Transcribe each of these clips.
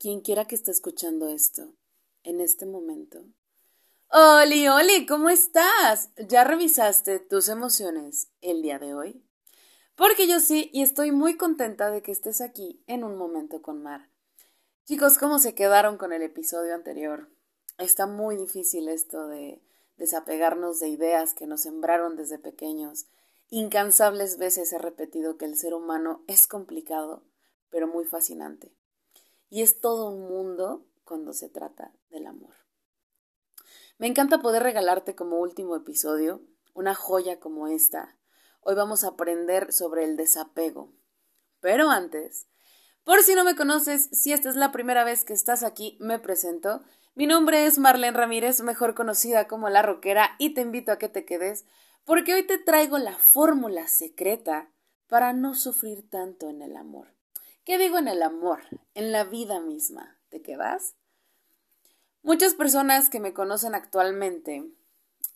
quien quiera que esté escuchando esto, en este momento. Oli, Oli, ¿cómo estás? ¿Ya revisaste tus emociones el día de hoy? Porque yo sí, y estoy muy contenta de que estés aquí en un momento con Mar. Chicos, ¿cómo se quedaron con el episodio anterior? Está muy difícil esto de desapegarnos de ideas que nos sembraron desde pequeños. Incansables veces he repetido que el ser humano es complicado, pero muy fascinante. Y es todo un mundo cuando se trata del amor. Me encanta poder regalarte como último episodio una joya como esta. Hoy vamos a aprender sobre el desapego. Pero antes, por si no me conoces, si esta es la primera vez que estás aquí, me presento. Mi nombre es Marlene Ramírez, mejor conocida como La Roquera, y te invito a que te quedes, porque hoy te traigo la fórmula secreta para no sufrir tanto en el amor. ¿Qué digo en el amor? En la vida misma. ¿Te quedas? Muchas personas que me conocen actualmente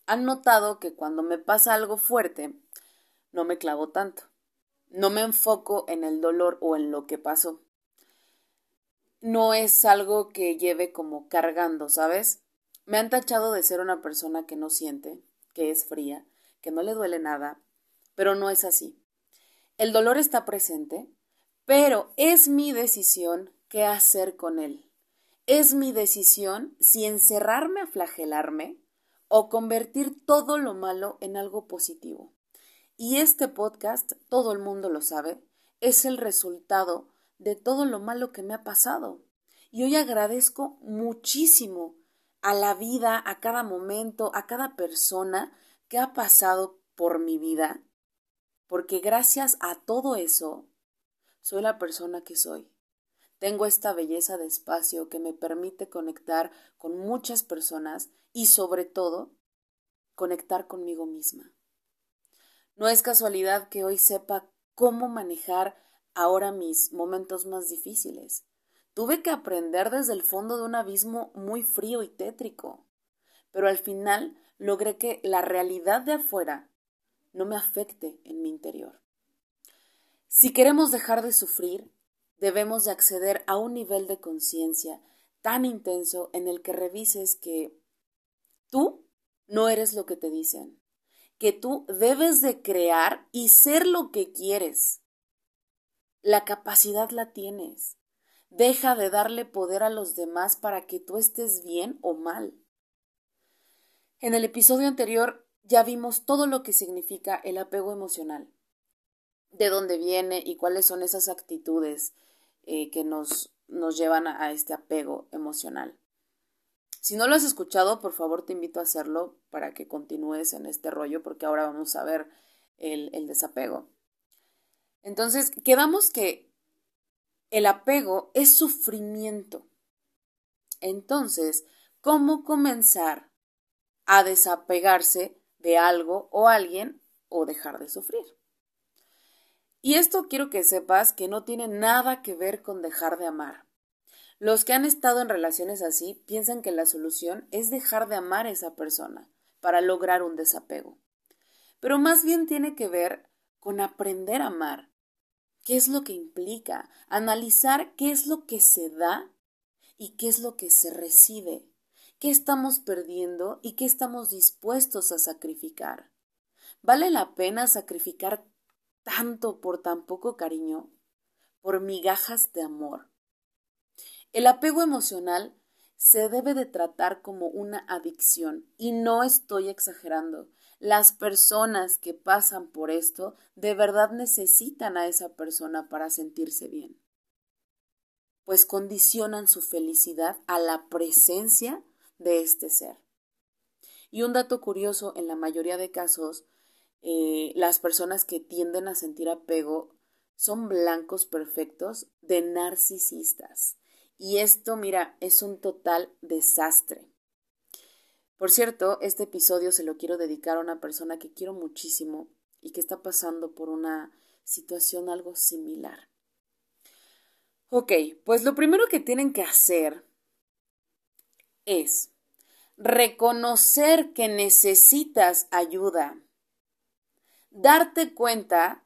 han notado que cuando me pasa algo fuerte, no me clavo tanto. No me enfoco en el dolor o en lo que pasó. No es algo que lleve como cargando, ¿sabes? Me han tachado de ser una persona que no siente, que es fría, que no le duele nada, pero no es así. El dolor está presente, pero es mi decisión qué hacer con él. Es mi decisión si encerrarme a flagelarme o convertir todo lo malo en algo positivo. Y este podcast, todo el mundo lo sabe, es el resultado de todo lo malo que me ha pasado. Y hoy agradezco muchísimo a la vida, a cada momento, a cada persona que ha pasado por mi vida, porque gracias a todo eso soy la persona que soy. Tengo esta belleza de espacio que me permite conectar con muchas personas y sobre todo conectar conmigo misma. No es casualidad que hoy sepa cómo manejar ahora mis momentos más difíciles. Tuve que aprender desde el fondo de un abismo muy frío y tétrico, pero al final logré que la realidad de afuera no me afecte en mi interior. Si queremos dejar de sufrir, debemos de acceder a un nivel de conciencia tan intenso en el que revises que tú no eres lo que te dicen, que tú debes de crear y ser lo que quieres. La capacidad la tienes. Deja de darle poder a los demás para que tú estés bien o mal. En el episodio anterior ya vimos todo lo que significa el apego emocional de dónde viene y cuáles son esas actitudes eh, que nos, nos llevan a, este apego emocional. Si no lo has escuchado, por favor te invito a hacerlo para que continúes en este rollo, porque ahora vamos a ver el, el desapego. Entonces, quedamos que el apego es sufrimiento. Entonces, ¿cómo comenzar a desapegarse de algo o alguien o dejar de sufrir? Y esto quiero que sepas que no tiene nada que ver con dejar de amar. Los que han estado en relaciones así piensan que la solución es dejar de amar a esa persona para lograr un desapego. Pero más bien tiene que ver con aprender a amar. ¿Qué es lo que implica? Analizar qué es lo que se da y qué es lo que se recibe. ¿Qué estamos perdiendo y qué estamos dispuestos a sacrificar? ¿Vale la pena sacrificar tanto por tan poco cariño, por migajas de amor. El apego emocional se debe de tratar como una adicción y no estoy exagerando. Las personas que pasan por esto de verdad necesitan a esa persona para sentirse bien, pues condicionan su felicidad a la presencia de este ser. Y un dato curioso, en la mayoría de casos, eh, las personas que tienden a sentir apego son blancos perfectos de narcisistas. Y esto, mira, es un total desastre. Por cierto, este episodio se lo quiero dedicar a una persona que quiero muchísimo y que está pasando por una situación algo similar. Ok, pues lo primero que tienen que hacer es reconocer que necesitas ayuda darte cuenta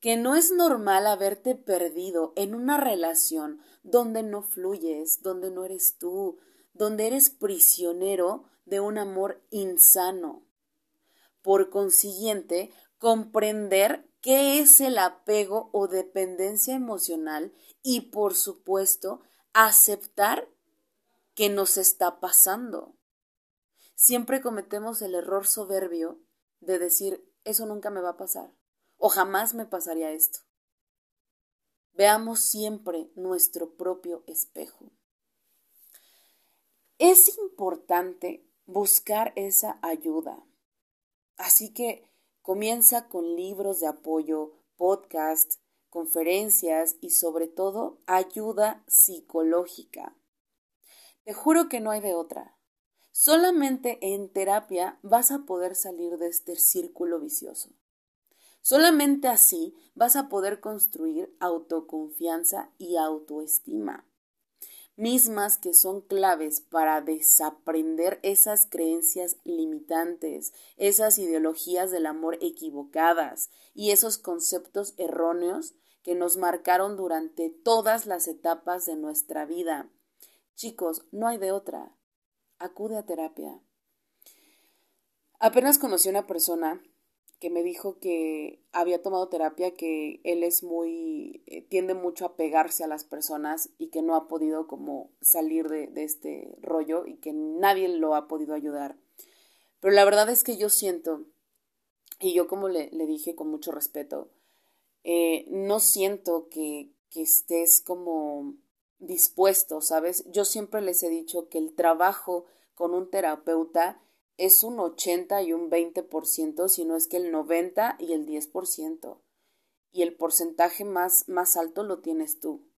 que no es normal haberte perdido en una relación donde no fluyes, donde no eres tú, donde eres prisionero de un amor insano. Por consiguiente, comprender qué es el apego o dependencia emocional y, por supuesto, aceptar que nos está pasando. Siempre cometemos el error soberbio de decir, eso nunca me va a pasar o jamás me pasaría esto. Veamos siempre nuestro propio espejo. Es importante buscar esa ayuda. Así que comienza con libros de apoyo, podcasts, conferencias y sobre todo ayuda psicológica. Te juro que no hay de otra. Solamente en terapia vas a poder salir de este círculo vicioso. Solamente así vas a poder construir autoconfianza y autoestima, mismas que son claves para desaprender esas creencias limitantes, esas ideologías del amor equivocadas y esos conceptos erróneos que nos marcaron durante todas las etapas de nuestra vida. Chicos, no hay de otra. Acude a terapia. Apenas conocí a una persona que me dijo que había tomado terapia, que él es muy, eh, tiende mucho a pegarse a las personas y que no ha podido como salir de, este rollo y que nadie lo ha podido ayudar. Pero la verdad es que yo siento, y yo como le, dije con mucho respeto, eh, no siento que, que estés como dispuesto, ¿sabes? Yo siempre les he dicho que el trabajo con un terapeuta es un 80 y un 20%, sino es que el 90 y el 10%. Y el porcentaje más, más alto lo tienes tú.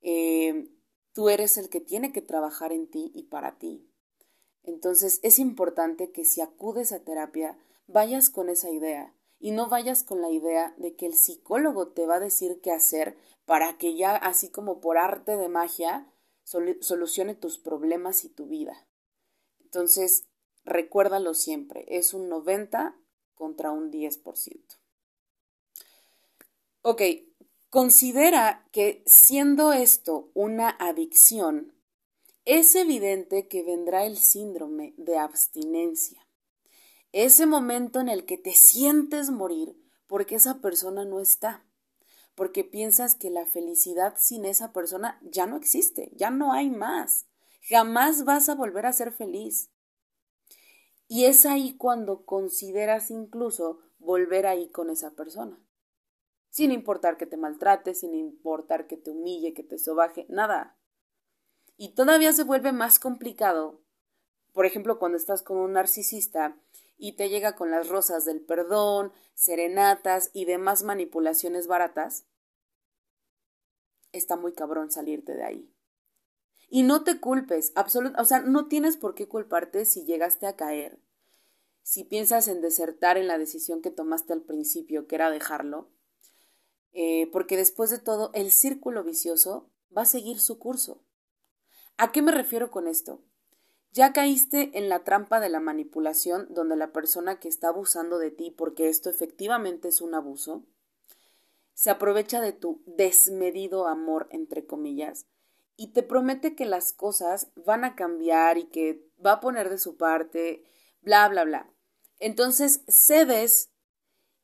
Eh, tú eres el que tiene que trabajar en ti y para ti. Entonces es importante que si acudes a terapia, vayas con esa idea y no vayas con la idea de que el psicólogo te va a decir qué hacer para que ya, así como por arte de magia, solucione tus problemas y tu vida. Entonces, Recuérdalo siempre, es un 90 contra un 10%. Ok, considera que siendo esto una adicción, es evidente que vendrá el síndrome de abstinencia. Ese momento en el que te sientes morir porque esa persona no está, porque piensas que la felicidad sin esa persona ya no existe, ya no hay más, jamás vas a volver a ser feliz. Y es ahí cuando consideras incluso volver ahí con esa persona. Sin importar que te maltrate, sin importar que te humille, que te sobaje, nada. Y todavía se vuelve más complicado, por ejemplo, cuando estás con un narcisista y te llega con las rosas del perdón, serenatas y demás manipulaciones baratas, está muy cabrón salirte de ahí. Y no te culpes, absolutamente, o sea, no tienes por qué culparte si llegaste a caer. Si piensas en desertar en la decisión que tomaste al principio, que era dejarlo, eh, porque después de todo, el círculo vicioso va a seguir su curso. ¿A qué me refiero con esto? Ya caíste en la trampa de la manipulación donde la persona que está abusando de ti, porque esto efectivamente es un abuso, se aprovecha de tu desmedido amor, entre comillas, y te promete que las cosas van a cambiar y que va a poner de su parte, bla, bla, bla. Entonces cedes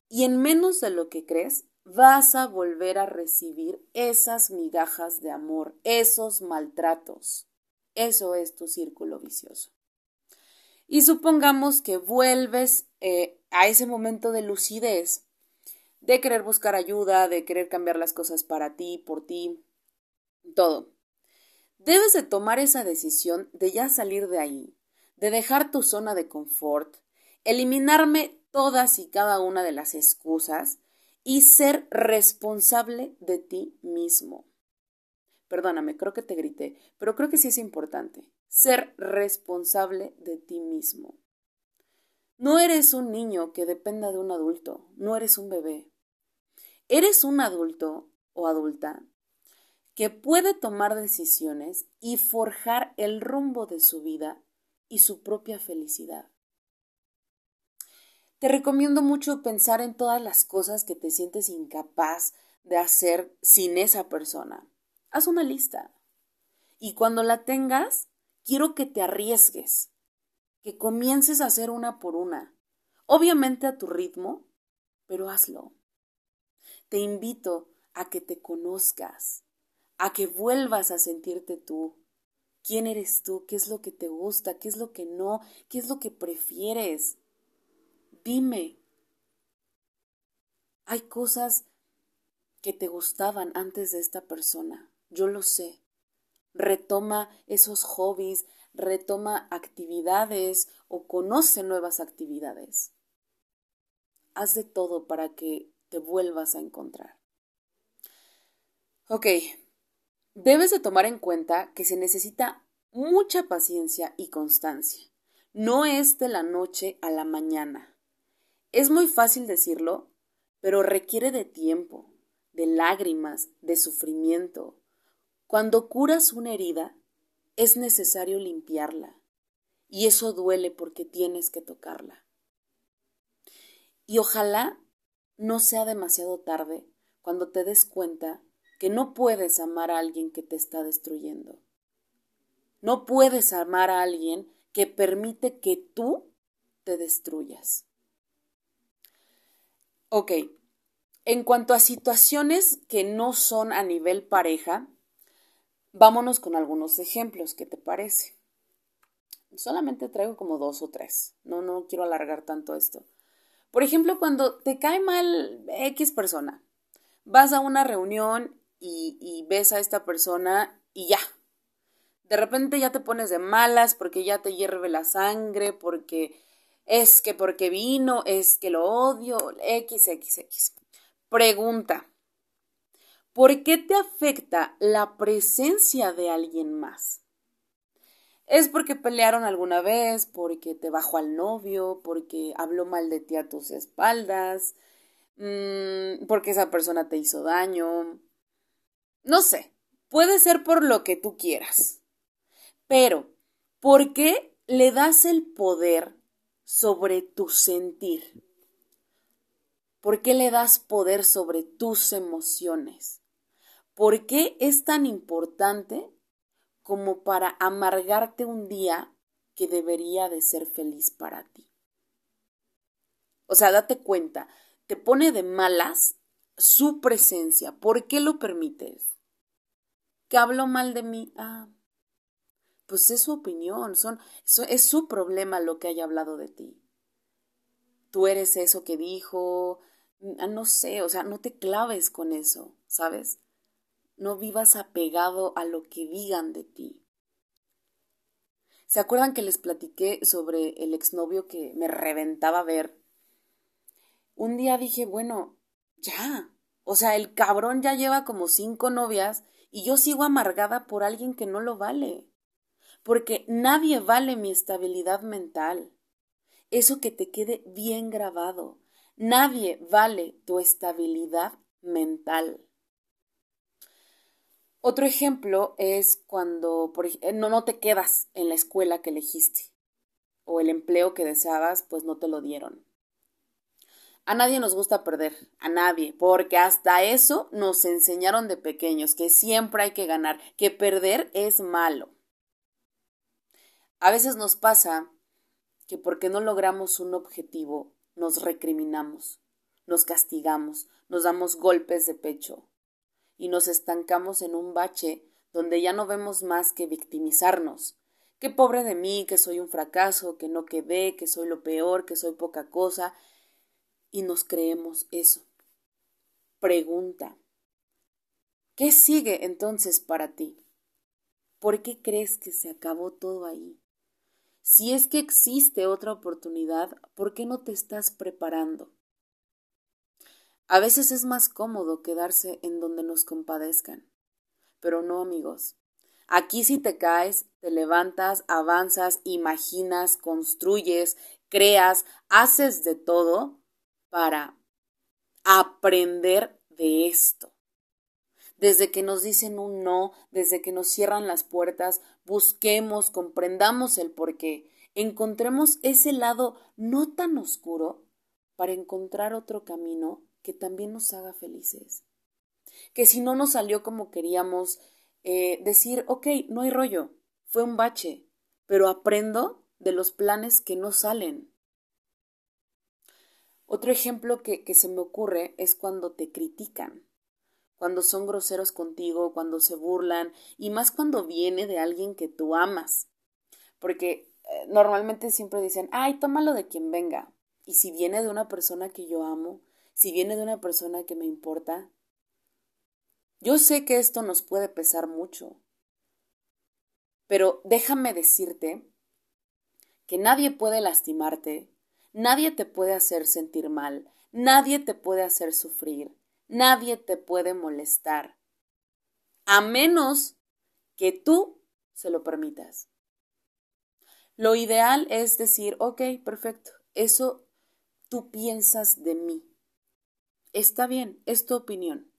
y en menos de lo que crees vas a volver a recibir esas migajas de amor, esos maltratos. Eso es tu círculo vicioso. Y supongamos que vuelves eh, a ese momento de lucidez, de querer buscar ayuda, de querer cambiar las cosas para ti, por ti, todo. Debes de tomar esa decisión de ya salir de ahí, de dejar tu zona de confort, eliminarme todas y cada una de las excusas y ser responsable de ti mismo. Perdóname, creo que te grité, pero creo que sí es importante. Ser responsable de ti mismo. No eres un niño que dependa de un adulto, no eres un bebé. Eres un adulto o adulta que puede tomar decisiones y forjar el rumbo de su vida y su propia felicidad. Te recomiendo mucho pensar en todas las cosas que te sientes incapaz de hacer sin esa persona. Haz una lista. Y cuando la tengas, quiero que te arriesgues, que comiences a hacer una por una. Obviamente a tu ritmo, pero hazlo. Te invito a que te conozcas, a que vuelvas a sentirte tú. ¿Quién eres tú? ¿Qué es lo que te gusta? ¿Qué es lo que no? ¿Qué es lo que prefieres? Dime. Hay cosas que te gustaban antes de esta persona. Yo lo sé. Retoma esos hobbies, retoma actividades o conoce nuevas actividades. Haz de todo para que te vuelvas a encontrar. Ok, debes de tomar en cuenta que se necesita mucha paciencia y constancia. No es de la noche a la mañana. Es muy fácil decirlo, pero requiere de tiempo, de lágrimas, de sufrimiento. Cuando curas una herida, es necesario limpiarla, y eso duele porque tienes que tocarla. Y ojalá no sea demasiado tarde cuando te des cuenta que no puedes amar a alguien que te está destruyendo. No puedes amar a alguien que permite que tú te destruyas. Ok, en cuanto a situaciones que no son a nivel pareja, vámonos con algunos ejemplos, ¿qué te parece? Solamente traigo como dos o tres, no, no quiero alargar tanto esto. Por ejemplo, cuando te cae mal X persona, vas a una reunión y, ves a esta persona y ya, de repente ya te pones de malas porque ya te hierve la sangre, porque es que porque vino, es que lo odio, XXX. Pregunta. ¿Por qué te afecta la presencia de alguien más? ¿Es porque pelearon alguna vez? ¿Porque te bajó al novio? ¿Porque habló mal de ti a tus espaldas? Mm, ¿Porque esa persona te hizo daño? No sé, puede ser por lo que tú quieras. Pero, ¿por qué le das el poder sobre tu sentir? ¿Por qué le das poder sobre tus emociones? ¿Por qué es tan importante como para amargarte un día que debería de ser feliz para ti? O sea, date cuenta, te pone de malas su presencia. ¿Por qué lo permites? ¿Que hablo mal de mí? Ah, pues es su opinión, son, es su problema lo que haya hablado de ti. Tú eres eso que dijo, Ah, no sé, o sea, no te claves con eso, ¿sabes? No vivas apegado a lo que digan de ti. ¿Se acuerdan que les platiqué sobre el exnovio que me reventaba ver? Un día dije, bueno, ya. O sea, el cabrón ya lleva como cinco novias y yo sigo amargada por alguien que no lo vale. Porque nadie vale mi estabilidad mental. Eso que te quede bien grabado. Nadie vale tu estabilidad mental. Otro ejemplo es cuando por, no, no te quedas en la escuela que elegiste o el empleo que deseabas, pues no te lo dieron. A nadie nos gusta perder, a nadie, porque hasta eso nos enseñaron de pequeños, que siempre hay que ganar, que perder es malo. A veces nos pasa que porque no logramos un objetivo, nos recriminamos, nos castigamos, nos damos golpes de pecho y nos estancamos en un bache donde ya no vemos más que victimizarnos. Qué pobre de mí, que soy un fracaso, que no quedé, que soy lo peor, que soy poca cosa. Y nos creemos eso. Pregunta. ¿Qué sigue entonces para ti? ¿Por qué crees que se acabó todo ahí? Si es que existe otra oportunidad, ¿por qué no te estás preparando? A veces es más cómodo quedarse en donde nos compadezcan. Pero no, amigos. Aquí si te caes, te levantas, avanzas, imaginas, construyes, creas, haces de todo para aprender de esto. Desde que nos dicen un no, desde que nos cierran las puertas, busquemos, comprendamos el porqué, encontremos ese lado no tan oscuro para encontrar otro camino que también nos haga felices. Que si no nos salió como queríamos, eh, decir, ok, no hay rollo, fue un bache, pero aprendo de los planes que no salen. Otro ejemplo que, se me ocurre es cuando te critican, cuando son groseros contigo, cuando se burlan, y más cuando viene de alguien que tú amas. Porque eh, normalmente siempre dicen, ay, tómalo de quien venga. Y si viene de una persona que yo amo, si viene de una persona que me importa, yo sé que esto nos puede pesar mucho, pero déjame decirte que nadie puede lastimarte, nadie te puede hacer sentir mal, nadie te puede hacer sufrir, nadie te puede molestar, a menos que tú se lo permitas. Lo ideal es decir, ok, perfecto, eso tú piensas de mí. Está bien, es tu opinión.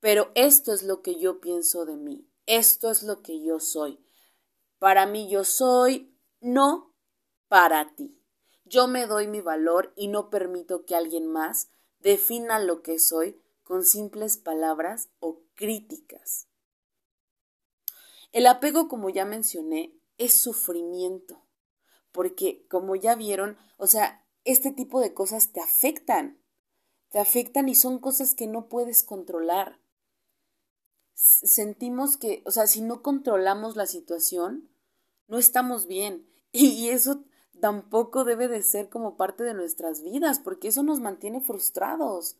Pero esto es lo que yo pienso de mí, esto es lo que yo soy. Para mí yo soy, no para ti. Yo me doy mi valor y no permito que alguien más defina lo que soy con simples palabras o críticas. El apego, como ya mencioné, es sufrimiento, porque como ya vieron, o sea, este tipo de cosas te afectan, te afectan y son cosas que no puedes controlar sentimos que, o sea, si no controlamos la situación, no estamos bien. Y eso tampoco debe de ser como parte de nuestras vidas, porque eso nos mantiene frustrados.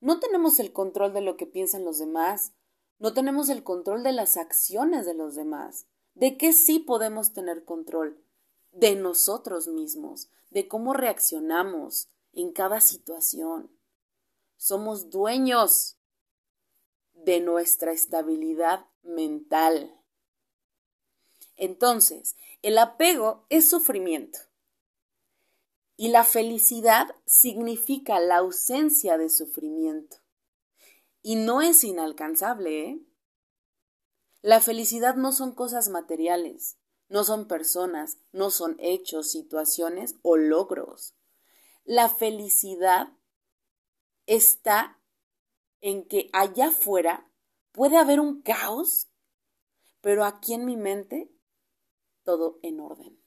No tenemos el control de lo que piensan los demás, no tenemos el control de las acciones de los demás. ¿De qué sí podemos tener control? De nosotros mismos, de cómo reaccionamos en cada situación. Somos dueños de nuestra estabilidad mental. Entonces, el apego es sufrimiento y la felicidad significa la ausencia de sufrimiento. Y no es inalcanzable, ¿eh? La felicidad no son cosas materiales, no son personas, no son hechos, situaciones o logros. La felicidad está en que allá afuera puede haber un caos, pero aquí en mi mente todo en orden.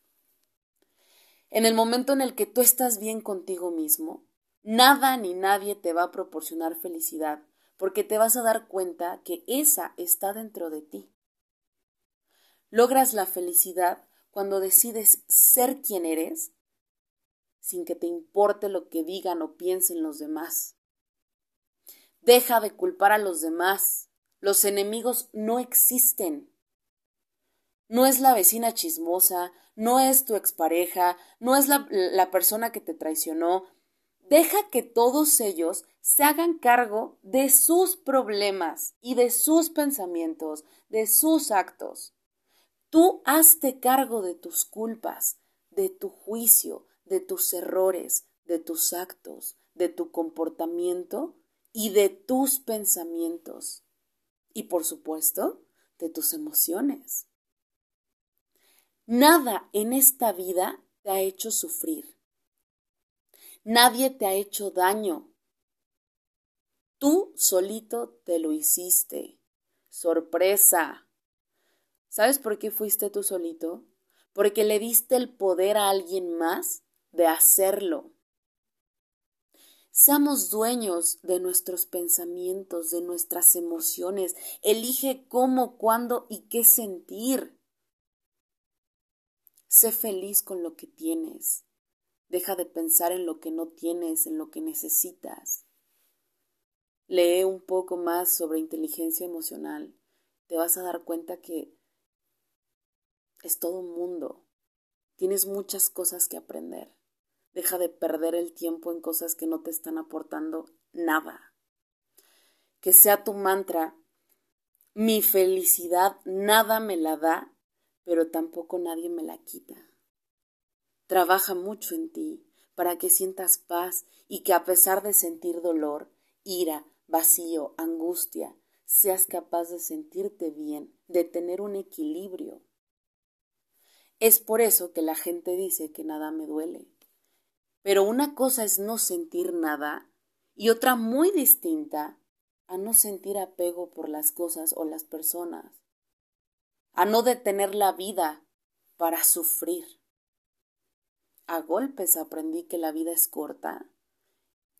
En el momento en el que tú estás bien contigo mismo, nada ni nadie te va a proporcionar felicidad, porque te vas a dar cuenta que esa está dentro de ti. Logras la felicidad cuando decides ser quien eres sin que te importe lo que digan o piensen los demás. Deja de culpar a los demás. Los enemigos no existen. No es la vecina chismosa, no es tu expareja, no es la, la persona que te traicionó. Deja que todos ellos se hagan cargo de sus problemas y de sus pensamientos, de sus actos. Tú hazte cargo de tus culpas, de tu juicio, de tus errores, de tus actos, de tu comportamiento y de tus pensamientos y por supuesto de tus emociones. Nada en esta vida te ha hecho sufrir. Nadie te ha hecho daño. Tú solito te lo hiciste. Sorpresa. ¿Sabes por qué fuiste tú solito? Porque le diste el poder a alguien más de hacerlo. Seamos dueños de nuestros pensamientos, de nuestras emociones. Elige cómo, cuándo y qué sentir. Sé feliz con lo que tienes. Deja de pensar en lo que no tienes, en lo que necesitas. Lee un poco más sobre inteligencia emocional. Te vas a dar cuenta que es todo un mundo. Tienes muchas cosas que aprender. Deja de perder el tiempo en cosas que no te están aportando nada. Que sea tu mantra, mi felicidad nada me la da, pero tampoco nadie me la quita. Trabaja mucho en ti para que sientas paz y que a pesar de sentir dolor, ira, vacío, angustia, seas capaz de sentirte bien, de tener un equilibrio. Es por eso que la gente dice que nada me duele, pero una cosa es no sentir nada y otra muy distinta a no sentir apego por las cosas o las personas, a no detener la vida para sufrir. A golpes aprendí que la vida es corta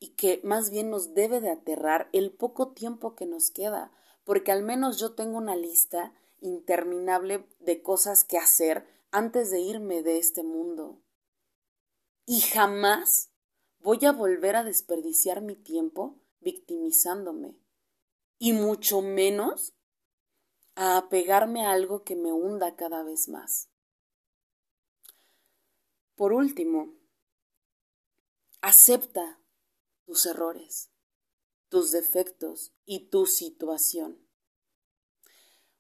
y que más bien nos debe de aterrar el poco tiempo que nos queda, porque al menos yo tengo una lista interminable de cosas que hacer antes de irme de este mundo. Y jamás voy a volver a desperdiciar mi tiempo victimizándome, y mucho menos a apegarme a algo que me hunda cada vez más. Por último, acepta tus errores, tus defectos y tu situación.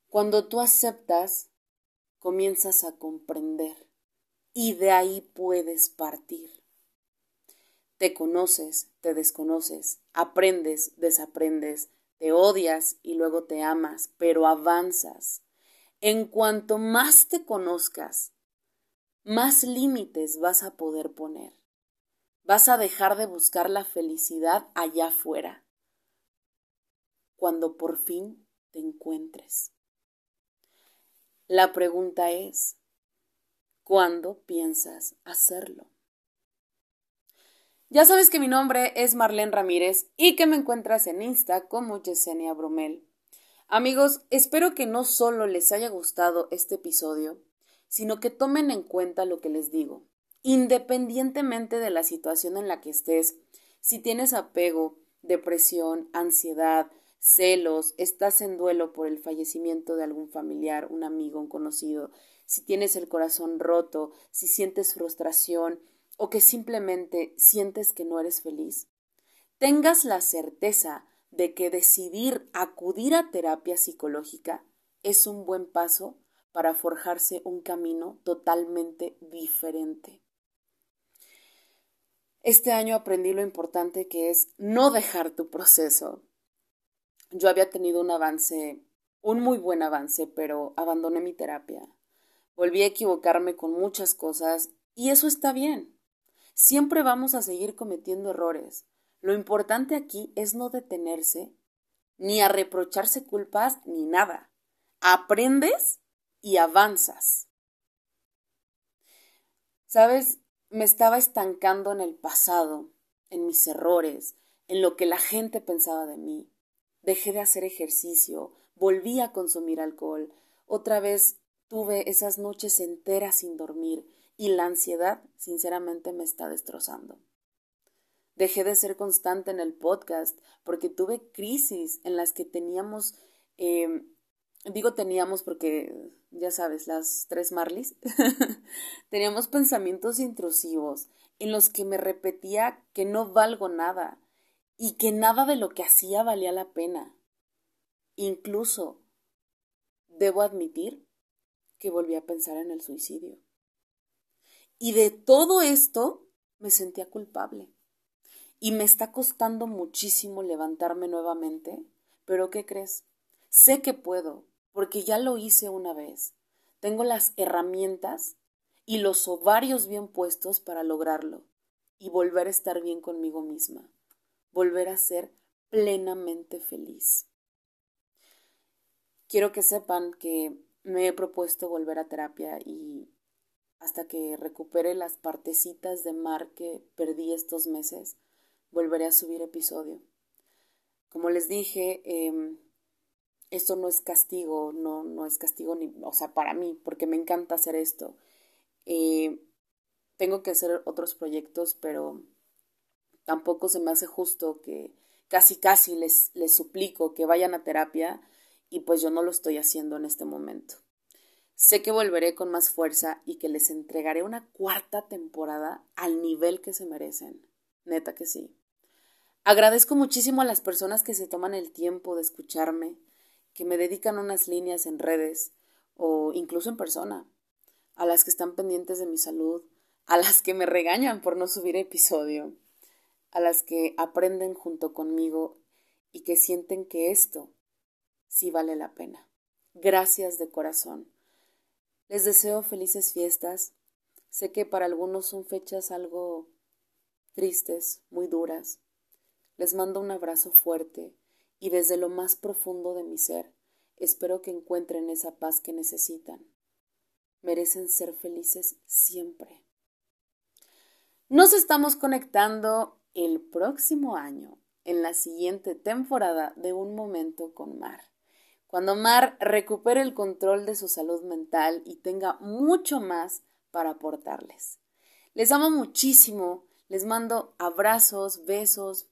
Cuando tú aceptas, comienzas a comprender y de ahí puedes partir. Te conoces, te desconoces, aprendes, desaprendes, te odias y luego te amas, pero avanzas. En cuanto más te conozcas, más límites vas a poder poner. Vas a dejar de buscar la felicidad allá afuera, cuando por fin te encuentres. La pregunta es, ¿cuándo piensas hacerlo? Ya sabes que mi nombre es Marlene Ramírez y que me encuentras en Insta como Yesenia Bromel. Amigos, espero que no solo les haya gustado este episodio, sino que tomen en cuenta lo que les digo. Independientemente de la situación en la que estés, si tienes apego, depresión, ansiedad, celos, estás en duelo por el fallecimiento de algún familiar, un amigo, un conocido, si tienes el corazón roto, si sientes frustración, o que simplemente sientes que no eres feliz, tengas la certeza de que decidir acudir a terapia psicológica es un buen paso para forjarse un camino totalmente diferente. Este año aprendí lo importante que es no dejar tu proceso. Yo había tenido un avance, un muy buen avance, pero abandoné mi terapia. Volví a equivocarme con muchas cosas y eso está bien. Siempre vamos a seguir cometiendo errores. Lo importante aquí es no detenerse, ni a reprocharse culpas, ni nada. Aprendes y avanzas. Sabes, me estaba estancando en el pasado, en mis errores, en lo que la gente pensaba de mí. Dejé de hacer ejercicio, volví a consumir alcohol, otra vez tuve esas noches enteras sin dormir, y la ansiedad sinceramente me está destrozando. Dejé de ser constante en el podcast porque tuve crisis en las que teníamos, em, digo teníamos porque ya sabes, las tres Marlis, teníamos pensamientos intrusivos en los que me repetía que no valgo nada y que nada de lo que hacía valía la pena. Incluso debo admitir que volví a pensar en el suicidio. Y de todo esto me sentía culpable. Y me está costando muchísimo levantarme nuevamente. Pero ¿qué crees? Sé que puedo, porque ya lo hice una vez. Tengo las herramientas y los ovarios bien puestos para lograrlo y volver a estar bien conmigo misma, volver a ser plenamente feliz. Quiero que sepan que me he propuesto volver a terapia y hasta que recupere las partecitas de mar que perdí estos meses, volveré a subir episodio. Como les dije, em, esto no es castigo, no, no es castigo ni, o sea, para mí, porque me encanta hacer esto. Eh, tengo que hacer otros proyectos, pero tampoco se me hace justo que casi casi les, les suplico que vayan a terapia y pues yo no lo estoy haciendo en este momento. Sé que volveré con más fuerza y que les entregaré una cuarta temporada al nivel que se merecen. Neta que sí. Agradezco muchísimo a las personas que se toman el tiempo de escucharme, que me dedican unas líneas en redes o incluso en persona, a las que están pendientes de mi salud, a las que me regañan por no subir episodio, a las que aprenden junto conmigo y que sienten que esto sí vale la pena. Gracias de corazón. Les deseo felices fiestas. Sé que para algunos son fechas algo tristes, muy duras. Les mando un abrazo fuerte y desde lo más profundo de mi ser espero que encuentren esa paz que necesitan. Merecen ser felices siempre. Nos estamos conectando el próximo año en la siguiente temporada de Un Momento con Mar. Cuando Mar recupere el control de su salud mental y tenga mucho más para aportarles. Les amo muchísimo, les mando abrazos, besos.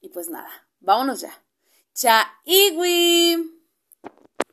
Y pues nada, vámonos ya. Cha Iwi.